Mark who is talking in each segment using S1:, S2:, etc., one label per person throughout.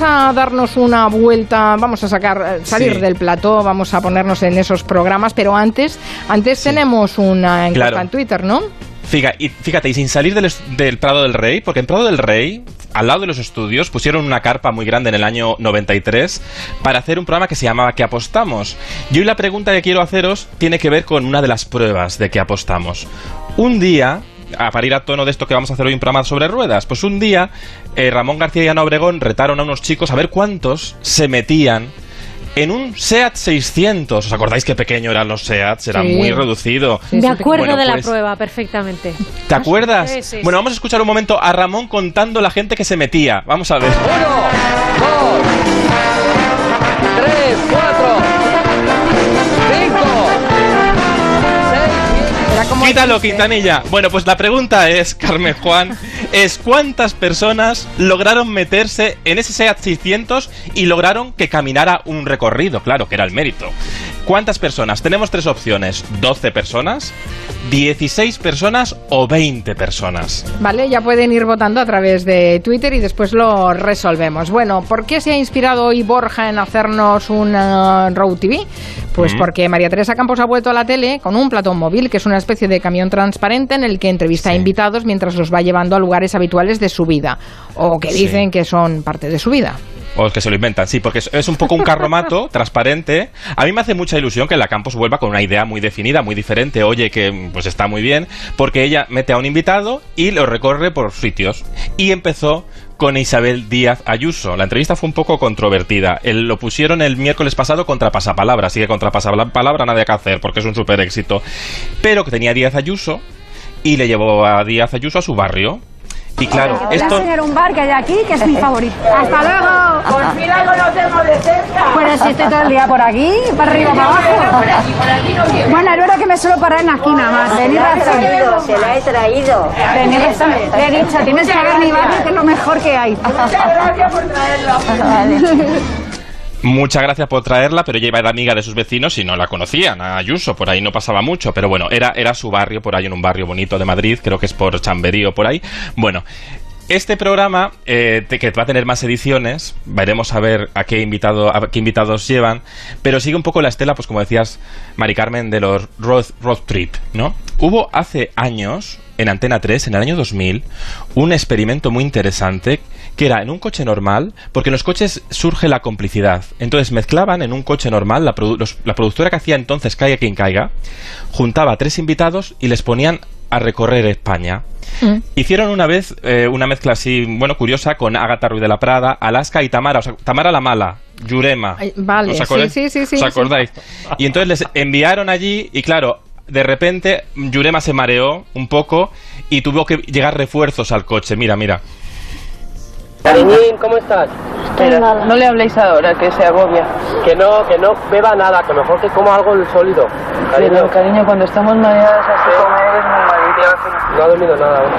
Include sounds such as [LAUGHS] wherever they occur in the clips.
S1: a darnos una vuelta, vamos a sacar, eh, salir del plató, vamos a ponernos en esos programas, pero antes, antes tenemos una encuesta en Twitter, ¿no?
S2: Fíjate, y, fíjate, y sin salir del, del, Prado del Rey, porque en Prado del Rey, al lado de los estudios, pusieron una carpa muy grande en el año 93 para hacer un programa que se llamaba ¿Qué apostamos? Y hoy la pregunta que quiero haceros tiene que ver con una de las pruebas de que apostamos. Un día, a para ir a tono de esto que vamos a hacer hoy un programa sobre ruedas, pues un día eh, Ramón García y Ana Obregón retaron a unos chicos a ver cuántos se metían en un SEAT 600. ¿Os acordáis qué pequeño eran los SEATs? Era muy reducido.
S3: Me acuerdo de la pues, prueba perfectamente.
S2: ¿Te acuerdas? bueno, vamos a escuchar un momento a Ramón contando la gente que se metía. Vamos a ver.
S4: Uno, dos, tres, cuatro,
S2: Quítalo, Quintanilla. Bueno, pues la pregunta es, Carmen Juan, es cuántas personas lograron meterse en ese SEAT 600 y lograron que caminara un recorrido, claro, que era el mérito. ¿Cuántas personas? Tenemos tres opciones. 12 personas, 16 personas o 20 personas.
S1: Vale, ya pueden ir votando a través de Twitter y después lo resolvemos. Bueno, ¿por qué se ha inspirado hoy Borja en hacernos un uh, Road TV? Pues porque María Teresa Campos ha vuelto a la tele con un platón móvil, que es una especie de camión transparente en el que entrevista a invitados mientras los va llevando a lugares habituales de su vida, o que dicen que son parte de su vida.
S2: O que se lo inventan, sí, porque es, un poco un carromato [LAUGHS] transparente. A mí me hace mucha ilusión que la Campos vuelva con una idea muy definida, muy diferente. Oye, que pues está muy bien, porque ella mete a un invitado y lo recorre por sitios. Y empezó con Isabel Díaz Ayuso. La entrevista fue un poco controvertida. lo pusieron el miércoles pasado contra Pasapalabra, así que contra Pasapalabra nada que hacer porque es un super éxito. Pero que tenía Díaz Ayuso y le llevó a Díaz Ayuso a su barrio y claro, esto...
S5: a un bar que hay aquí, que es mi favorito.
S6: ¡Hasta luego! Por fin algo lo tengo de cerca.
S5: Pues si estoy todo el día por aquí, para arriba, para abajo.
S6: Por aquí, por aquí no quiero.
S5: Bueno, es verdad que me suelo parar en la esquina más.
S7: Venid razón. Se la he traído.
S5: Venid razón. Le he dicho, tienes que ver mi barrio, que es lo mejor que hay.
S6: Muchas gracias por traerlo. [LAUGHS]
S2: Muchas gracias por traerla, pero ella era amiga de sus vecinos y no la conocían, a Ayuso, por ahí no pasaba mucho, pero bueno, era, era su barrio, por ahí en un barrio bonito de Madrid, creo que es por Chamberí o por ahí. Bueno, este programa, eh, que va a tener más ediciones, veremos a ver a qué, invitado, a qué invitados llevan, pero sigue un poco la estela, pues como decías, Mari Carmen, de los road, road Trip, ¿no? Hubo hace años, en Antena 3, en el año 2000, un experimento muy interesante que era en un coche normal, porque en los coches surge la complicidad. Entonces mezclaban en un coche normal, la, productora que hacía entonces Caiga quien caiga, juntaba a tres invitados y les ponían a recorrer España. Mm. Hicieron una vez eh, una mezcla así, bueno, curiosa con Agatha Ruiz de la Prada, Alaska y Tamara, o sea, Tamara la mala, Yurema.
S1: vale, sí, sí, sí,
S2: ¿Os acordáis? Y entonces les enviaron allí y claro, de repente Yurema se mareó un poco y tuvo que llegar refuerzos al coche. Mira, mira.
S8: Cariñín, ¿cómo estás?
S9: no le habléis ahora, que se agobia.
S8: Que no, que no beba nada, que mejor que coma algo sólido.
S9: Cariño, Pero, cariño cuando estamos mareadas así como eres
S8: No ha dormido nada aún.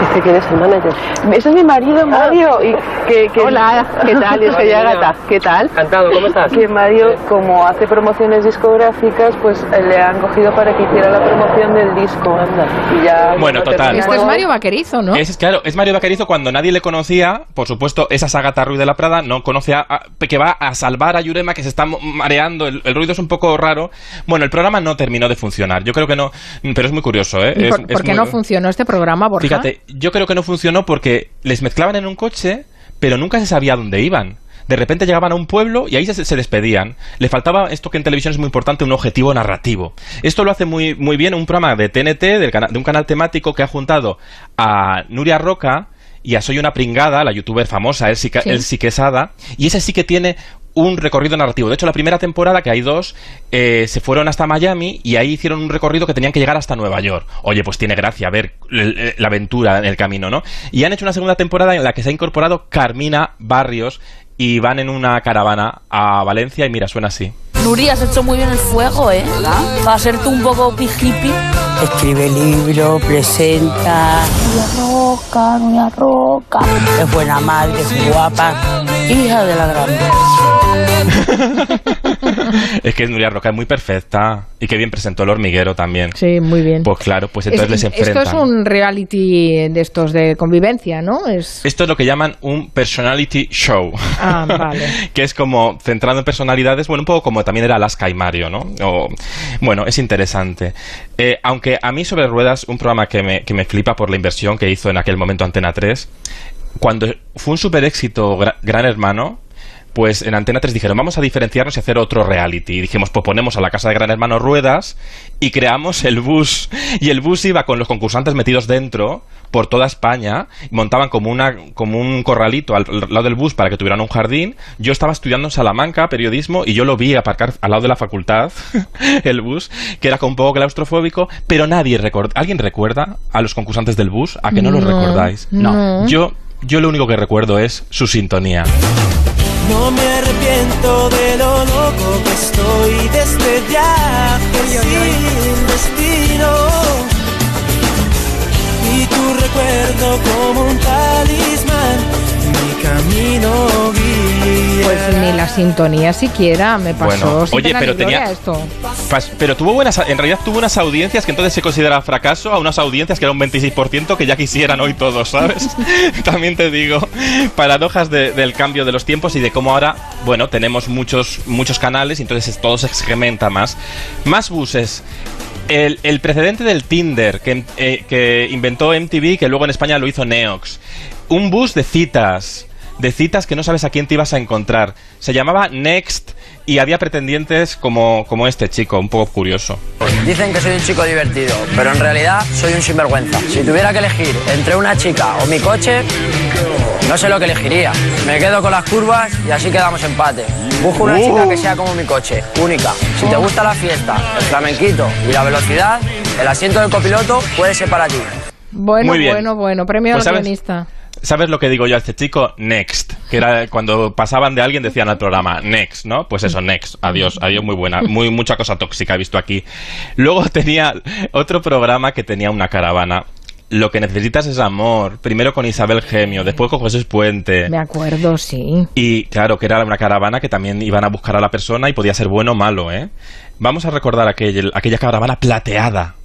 S9: Dice que eres el manager. Ese es mi marido, Mario. Y que, Hola, ¿qué tal? [LAUGHS] Yo soy Agata. ¿Qué tal?
S8: Encantado, ¿cómo estás?
S9: Que Mario, como hace promociones discográficas, pues eh, le han cogido para que hiciera la promoción del disco. Y ya,
S2: bueno, total.
S1: Este es Mario Vaquerizo, ¿no?
S2: Es, claro, es Mario Vaquerizo cuando nadie le conocía. Por supuesto, esa Agata Ruiz de la Prada no conoce a, que va a salvar a Yurema, que se está mareando. El, ruido es un poco raro. Bueno, el programa no terminó de funcionar. Yo creo que no, pero es muy curioso, ¿eh?
S1: ¿Por, qué no funcionó este programa, Borja?
S2: Fíjate, yo creo que no funcionó porque les mezclaban en un coche, pero nunca se sabía dónde iban. De repente llegaban a un pueblo y ahí se, despedían. Le faltaba esto que en televisión es muy importante, un objetivo narrativo. Esto lo hace muy, muy bien un programa de TNT, de un canal temático que ha juntado a Nuria Roca, y a Soy una pringada, la youtuber famosa, El, sí. Quesada, y ese sí que tiene un recorrido narrativo. De hecho, la primera temporada, que hay dos, eh, se fueron hasta Miami y ahí hicieron un recorrido que tenían que llegar hasta Nueva York. Oye, pues tiene gracia ver la aventura en el camino, ¿no? Y han hecho una segunda temporada en la que se ha incorporado Carmina Barrios y van en una caravana a Valencia y mira, suena así.
S10: Nuria, has hecho muy bien el fuego, ¿eh? Para ser tú un poco hippie.
S11: Escribe libro, presenta.
S10: Nuria Roca, Nuria Roca.
S11: Es buena madre, es guapa. Hija de la gran. [LAUGHS]
S2: es que Nuria Roca es muy perfecta y que bien presentó el hormiguero también.
S1: Sí, muy bien.
S2: Pues claro, pues entonces les enfrentan.
S1: Esto es un reality de estos de convivencia, ¿no? Es...
S2: Esto es lo que llaman un personality show.
S1: Ah, vale. [LAUGHS]
S2: que es como centrado en personalidades, bueno, un poco como también era Alaska y Mario, ¿no? O, bueno, es interesante. Eh, aunque a mí sobre ruedas, un programa que me, que me flipa por la inversión que hizo en aquel momento Antena 3, cuando fue un super éxito Gran Hermano, pues en Antena 3 dijeron, vamos a diferenciarnos y hacer otro reality. Y dijimos, pues ponemos a la casa de Gran Hermano ruedas y creamos el bus. Y el bus iba con los concursantes metidos dentro por toda España, montaban como, una, como un corralito al, lado del bus para que tuvieran un jardín. Yo estaba estudiando en Salamanca periodismo y yo lo vi aparcar al lado de la facultad, [LAUGHS] el bus, que era como un poco claustrofóbico, pero nadie recuerda. ¿Alguien recuerda a los concursantes del bus? ¿A que no, los recordáis?
S1: No.
S2: Yo, yo lo único que recuerdo es su sintonía.
S12: No me arrepiento de lo loco que estoy de este viaje. Sin
S1: ni la sintonía siquiera me pasó.
S2: Bueno,
S1: sin
S2: oye, pero tenía-
S1: esto.
S2: Pas- Pero tuvo buenas, en realidad tuvo unas audiencias que entonces se considera fracaso, a unas audiencias que era un 26% que ya quisieran hoy todos, ¿sabes? [LAUGHS] También te digo, paradojas de- del cambio de los tiempos y de cómo ahora, bueno, tenemos muchos, muchos canales y entonces todo se segmenta más. Más buses. El, el precedente del Tinder que, eh, que inventó MTV, que luego en España lo hizo Neox. Un bus de citas. De citas que no sabes a quién te ibas a encontrar. Se llamaba Next y había pretendientes como, como este chico, un poco curioso.
S13: Dicen que soy un chico divertido, pero en realidad soy un sinvergüenza. Si tuviera que elegir entre una chica o mi coche, no sé lo que elegiría. Me quedo con las curvas y así quedamos empate. Busco una
S2: Uh.
S13: chica que sea como mi coche, única. Si te gusta la fiesta, el flamenquito y la velocidad, el asiento del copiloto puede ser para ti.
S1: Bueno,
S2: Muy bien.
S1: bueno, bueno. Premio
S2: Pues,
S1: al
S2: ¿sabes?
S1: guionista.
S2: ¿Sabes lo que digo yo a este chico? Next. Que era cuando pasaban de alguien decían al programa, next, ¿no? Pues eso, next. Adiós, adiós, muy buena. Muy, mucha cosa tóxica he visto aquí. Luego tenía otro programa que tenía una caravana. Lo que necesitas es amor. Primero con Isabel Gemio, después con José Puente.
S1: Me acuerdo, sí.
S2: Y claro, que era una caravana que también iban a buscar a la persona y podía ser bueno o malo, ¿eh? Vamos a recordar aquel- aquella caravana plateada.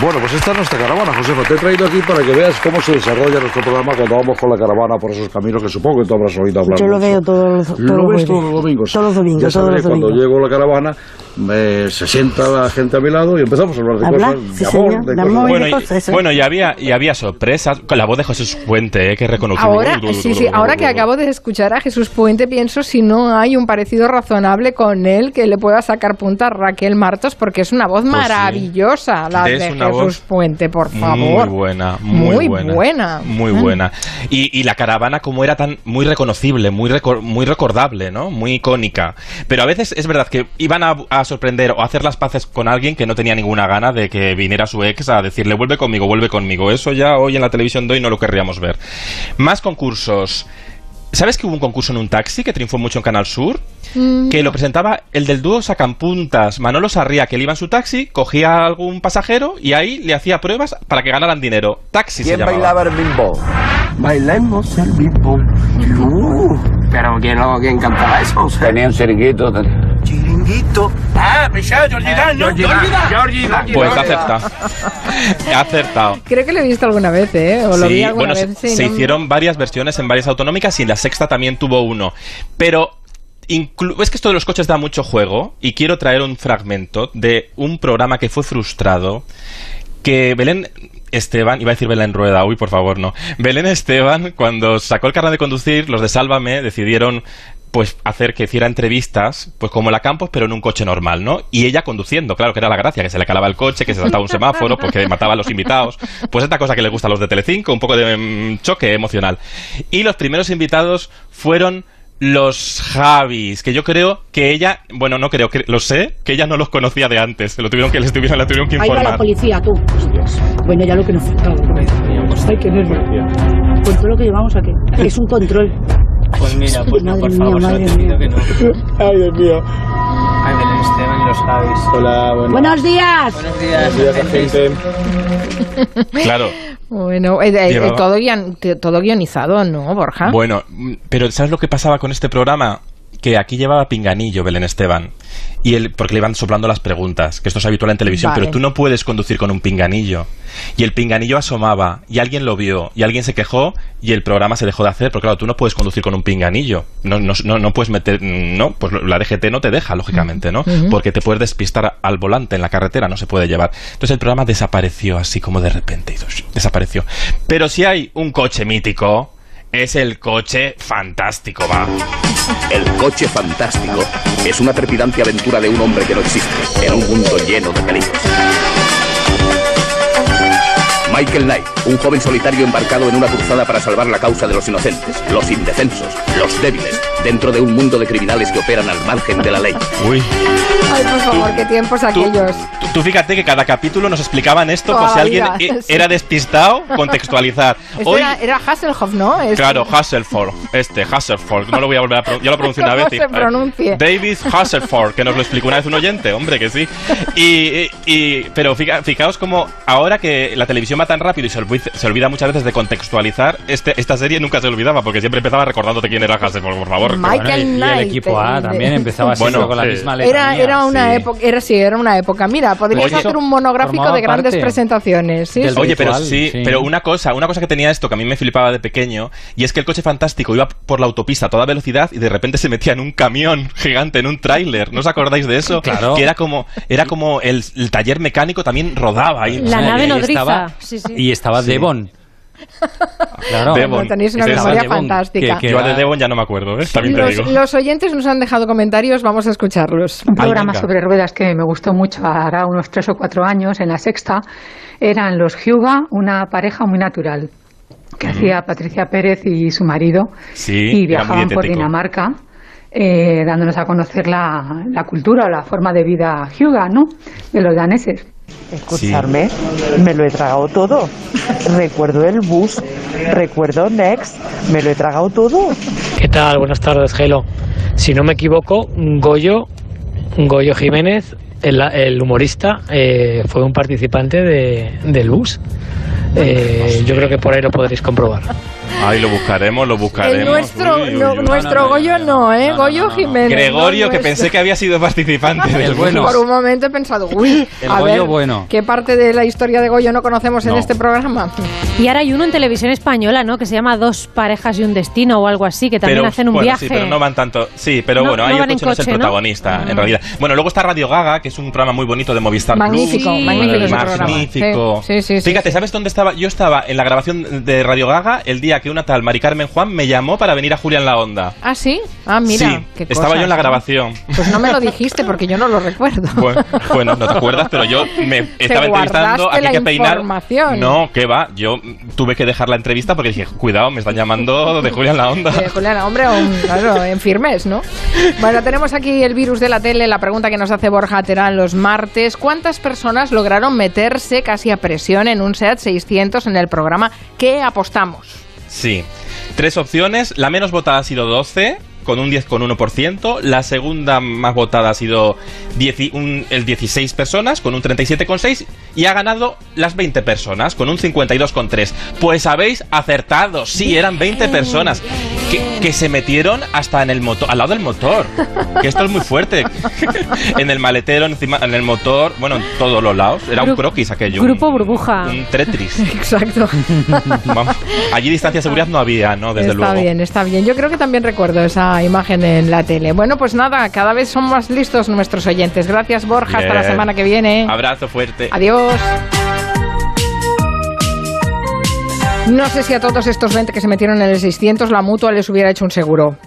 S14: Bueno, pues esta es nuestra caravana, Josefa. Te he traído aquí para que veas cómo se desarrolla nuestro programa cuando vamos con la caravana por esos caminos que supongo que tú habrás oído hablar.
S11: Yo lo veo todos los, todos
S14: Lo
S11: los
S14: ves todos los domingos.
S11: Todos los domingos,
S14: Ya sabes cuando
S11: domingos.
S14: llego a la caravana, me- se sienta la gente a mi lado y empezamos a hablar de
S11: Hablar,
S14: cosas
S11: sí,
S14: de amor,
S11: señor,
S14: de
S11: de
S14: cosas
S11: amor.
S2: Bueno,
S11: de
S2: y,
S11: cosas, ¿eh?
S2: bueno, y había, y había sorpresas con la voz de José Puente, ¿eh? que reconocido.
S1: Ahora, sí, sí, ahora que acabo de escuchar a Jesús Puente, pienso si no hay un parecido razonable con él que le pueda sacar punta a Raquel Martos, porque es una voz
S2: Pues sí.
S1: maravillosa la de Jesús Puente, por favor.
S2: Muy buena, muy,
S1: Muy
S2: buena.
S1: buena.
S2: Muy buena. Y, y la caravana como era tan muy reconocible, muy recor- muy recordable, ¿no? Muy icónica. Pero a veces es verdad que iban a, a sorprender o a hacer las paces con alguien que no tenía ninguna gana de que viniera su ex a decirle vuelve conmigo, vuelve conmigo. Eso ya hoy en la televisión de hoy no lo querríamos ver. Más concursos. ¿Sabes que hubo un concurso en un taxi que triunfó mucho en Canal Sur?
S1: Mm.
S2: que lo presentaba el del dúo Sacapuntas, Manolo Sarría, que él iba en su taxi, cogía a algún pasajero y ahí le hacía pruebas para que ganaran dinero. Taxi se
S15: ¿Quién
S2: llamaba.
S15: bailaba el bimbo? Bailemos el bimbo. Uh, [LAUGHS] pero ¿quién, lo- quién cantaba eso? Tenía un chiringuito. Chiringuito. Ah, Michelle, Georgie Dan, ¿no? Dan.
S2: Pues ha acertado. ha acertado.
S1: Creo que lo he visto alguna vez, ¿eh? O lo vi
S2: Sí,
S1: alguna
S2: bueno,
S1: vez.
S2: se,
S1: sí,
S2: se
S1: no-
S2: hicieron varias versiones en varias autonómicas y en la sexta también tuvo uno. Pero inclu- es que esto de los coches da mucho juego y quiero traer un fragmento de un programa que fue frustrado que Belén Esteban, iba a decir Belén Rueda, uy, por favor, no. Belén Esteban, cuando sacó el carnet de conducir, los de Sálvame decidieron pues hacer que hiciera entrevistas, pues como la Campos, pero en un coche normal, ¿no? Y ella conduciendo, claro que era la gracia, que se le calaba el coche, que se saltaba un semáforo, porque mataba a los invitados. Pues esta cosa que le gusta a los de Telecinco, un poco de mm, choque emocional. Y los primeros invitados fueron los Javis, que yo creo que ella, bueno, no creo, que lo sé, que ella no los conocía de antes, se lo tuvieron que les tuvieron, la tuvieron que
S16: Ahí va la
S2: informar.
S16: policía, tú. Bueno, ya lo que nos faltaba. Ay, qué nervio. Con todo lo que llevamos aquí. Es un control.
S15: Pues mira, pues no, por favor, solo te pido que no.
S16: Ay, Dios mío.
S17: Hola, buenos,
S5: Buenos días.
S17: buenos días, gente.
S2: Claro.
S1: Bueno, eh, eh, todo, guion- todo guionizado, ¿no, Borja?
S2: Bueno, mm, pero ¿sabes lo que pasaba con este programa? Que aquí llevaba pinganillo Belén Esteban. Y él, porque le iban soplando las preguntas, que esto es habitual en televisión,
S1: Vale.
S2: pero tú no puedes conducir con un pinganillo. Y el pinganillo asomaba, y alguien lo vio, y alguien se quejó, y el programa se dejó de hacer, porque claro, tú no puedes conducir con un pinganillo. No, no, no, no puedes meter, no, pues la DGT no te deja, lógicamente, ¿no? Porque te puedes despistar al volante en la carretera, no se puede llevar. Entonces el programa desapareció así como de repente, y desapareció. Pero si hay un coche mítico, es el coche fantástico, va.
S18: El coche fantástico es una trepidante aventura de un hombre que no existe en un mundo lleno de peligros. Michael Knight, un joven solitario embarcado en una cruzada para salvar la causa de los inocentes, los indefensos, los débiles, dentro de un mundo de criminales que operan al margen de la ley.
S2: Uy.
S1: Ay, por favor, qué tiempos aquellos.
S2: Tú, tú fíjate que cada capítulo nos explicaban esto por si
S1: la
S2: alguien
S1: vida,
S2: e-
S1: sí.
S2: era despistado, contextualizar. [LAUGHS]
S1: Este
S2: Hoy,
S1: era, era Hasselhoff, ¿no? Este-
S2: claro, Hasselford, este, Hasselford, no lo voy a volver a pronunciar, ya lo pronuncié una [LAUGHS]
S1: ¿Cómo
S2: vez.
S1: se pronuncie?
S2: David Hasselford, que nos lo explicó una vez un oyente, hombre, que sí. Y, y- pero fica- fijaos como ahora que la televisión va tan rápido y se olvida, se olvida muchas veces de contextualizar, este, esta serie nunca se olvidaba, porque siempre empezaba recordándote quién era Hasselford, por favor.
S1: Michael
S19: Bueno, y- y el
S1: Knight,
S19: equipo A también empezaba así,
S2: Bueno,
S19: con la
S2: sí.
S19: misma
S1: Era,
S19: letanía,
S1: era una
S19: sí.
S1: época, era sí, era una época. Mira, podrías
S2: Oye,
S1: hacer un monográfico de grandes
S19: parte
S1: presentaciones. Sí.
S2: Oye, pero sí,
S19: sí.
S2: pero una cosa, una cosa que tenía esto que a mí me flipaba de pequeño, y es que el coche fantástico iba por la autopista a toda velocidad y de repente se metía en un camión [LAUGHS] gigante, en un tráiler. ¿No os acordáis de eso?
S19: Claro.
S2: Que era como, era como el, el taller mecánico también rodaba ahí.
S3: La nave
S19: y
S3: nodriza.
S19: estaba-
S3: Sí, sí.
S19: Y estaba
S2: Sí.
S19: Devon. Claro.
S2: Devon.
S1: tenéis una memoria fantástica.
S19: que- que
S2: Yo de Devon ya no me acuerdo, ¿eh? También te
S1: Los,
S2: digo.
S1: los oyentes nos han dejado comentarios, vamos a escucharlos.
S20: Un programa
S2: venga.
S20: sobre ruedas que me gustó mucho hará unos tres o cuatro años en la sexta eran los Hyuga, una pareja muy natural que hacía Patricia Pérez y su marido
S2: Sí,
S20: y viajaban por. Dinamarca eh, dándonos a conocer la, la cultura o la forma de vida Hyuga, ¿no? De los daneses.
S21: Escucharme, me lo he tragado todo. Recuerdo el bus, recuerdo Next, me lo he tragado todo.
S22: ¿Qué tal? Buenas tardes, Gelo. Si no me equivoco, Goyo, Goyo Jiménez, el, el humorista, eh, fue un participante de, del bus. Eh, yo creo que por ahí lo podréis comprobar.
S2: Ay, lo buscaremos, lo buscaremos.
S1: El nuestro,
S2: Uy, uy,
S1: no,
S2: uy.
S1: nuestro Goyo no, ¿eh? Goyo Jiménez.
S2: Gregorio,
S1: no
S2: que pensé que había sido participante del [LAUGHS]
S19: bueno.
S1: Por un momento he pensado, uy, [LAUGHS]
S19: El
S1: a
S19: Goyo
S1: ver,
S19: bueno.
S1: ¿qué parte de la historia de Goyo no conocemos en
S2: No.
S1: este programa?
S3: Y ahora hay uno en televisión española, ¿no? Que se llama Dos parejas y un destino o algo así, que también
S2: pero,
S3: hacen un
S2: bueno,
S3: viaje.
S2: Sí, pero no van tanto. Sí, pero
S3: No-
S2: bueno,
S3: no
S2: ahí el coche no es el
S3: ¿no?
S2: protagonista,
S3: Ah.
S2: en realidad. Bueno, luego está Radio Gaga, que es un programa muy bonito de Movistar
S1: Magnífico,
S2: Plus.
S1: magnífico
S2: Magnífico.
S1: programa. Sí, sí,
S2: Fíjate. ¿sabes dónde estaba? Yo estaba en la grabación de Radio Gaga el día que una tal Mari Carmen Juan me llamó para venir a Julia en la Onda.
S1: ¿Ah, sí? Ah, mira.
S2: sí,
S1: qué
S2: estaba yo en la grabación.
S1: Pues no me lo dijiste porque yo no lo recuerdo.
S2: Bueno, bueno, no te acuerdas, pero yo me [LAUGHS] estaba entrevistando
S1: la
S2: que peinar. No, que va, yo tuve que dejar la entrevista porque dije, cuidado, me están llamando de Julia en la Onda.
S1: Eh, Juliana, hombre, claro, en firmes, ¿no? Bueno, tenemos aquí el virus de la tele, la pregunta que nos hace Borja Terán los martes. ¿Cuántas personas lograron meterse casi a presión en un SEAT 600 en el programa ¿Qué apostamos?
S2: Sí. Tres opciones. La menos votada ha sido 12, con un 10,1%. La segunda más votada ha sido 10 un- el 16 personas, con un 37,6%. Y ha ganado las 20 personas, con un 52,3%. Pues habéis acertado. Sí, eran 20 personas que, que se metieron hasta en el motor, al lado del motor. Que esto es muy fuerte. [LAUGHS] en el maletero, encima, en el motor, bueno, en todos los lados. Era un croquis aquello. un-
S3: Grupo Burbuja.
S2: Un Tetris. [LAUGHS]
S1: Exacto.
S2: Vamos. Allí distancia de seguridad no había, ¿no? Desde
S1: está
S2: luego.
S1: bien, está bien. Yo creo que también recuerdo esa imagen en la tele. Bueno, pues nada, cada vez son más listos nuestros oyentes. Gracias, Borja. Hasta la semana que viene.
S2: Abrazo fuerte.
S1: Adiós. No sé si a todos estos 20 que se metieron en el 600 la mutua les hubiera hecho un seguro.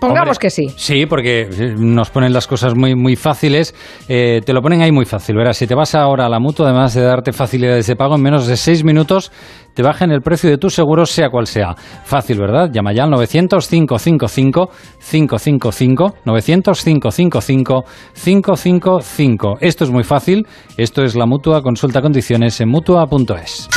S1: Pongamos
S19: Hombre,
S1: que sí.
S19: Sí, porque eh, nos ponen las cosas muy, muy fáciles. Eh, te lo ponen ahí muy fácil. Verás, si te vas ahora a la mutua, además de darte facilidades de pago, en menos de seis minutos te bajan el precio de tu seguro, sea cual sea. Fácil, ¿verdad? Llama ya al 900-555-555. 900-555-555. Esto es muy fácil. Esto es la mutua. Consulta condiciones en mutua.es.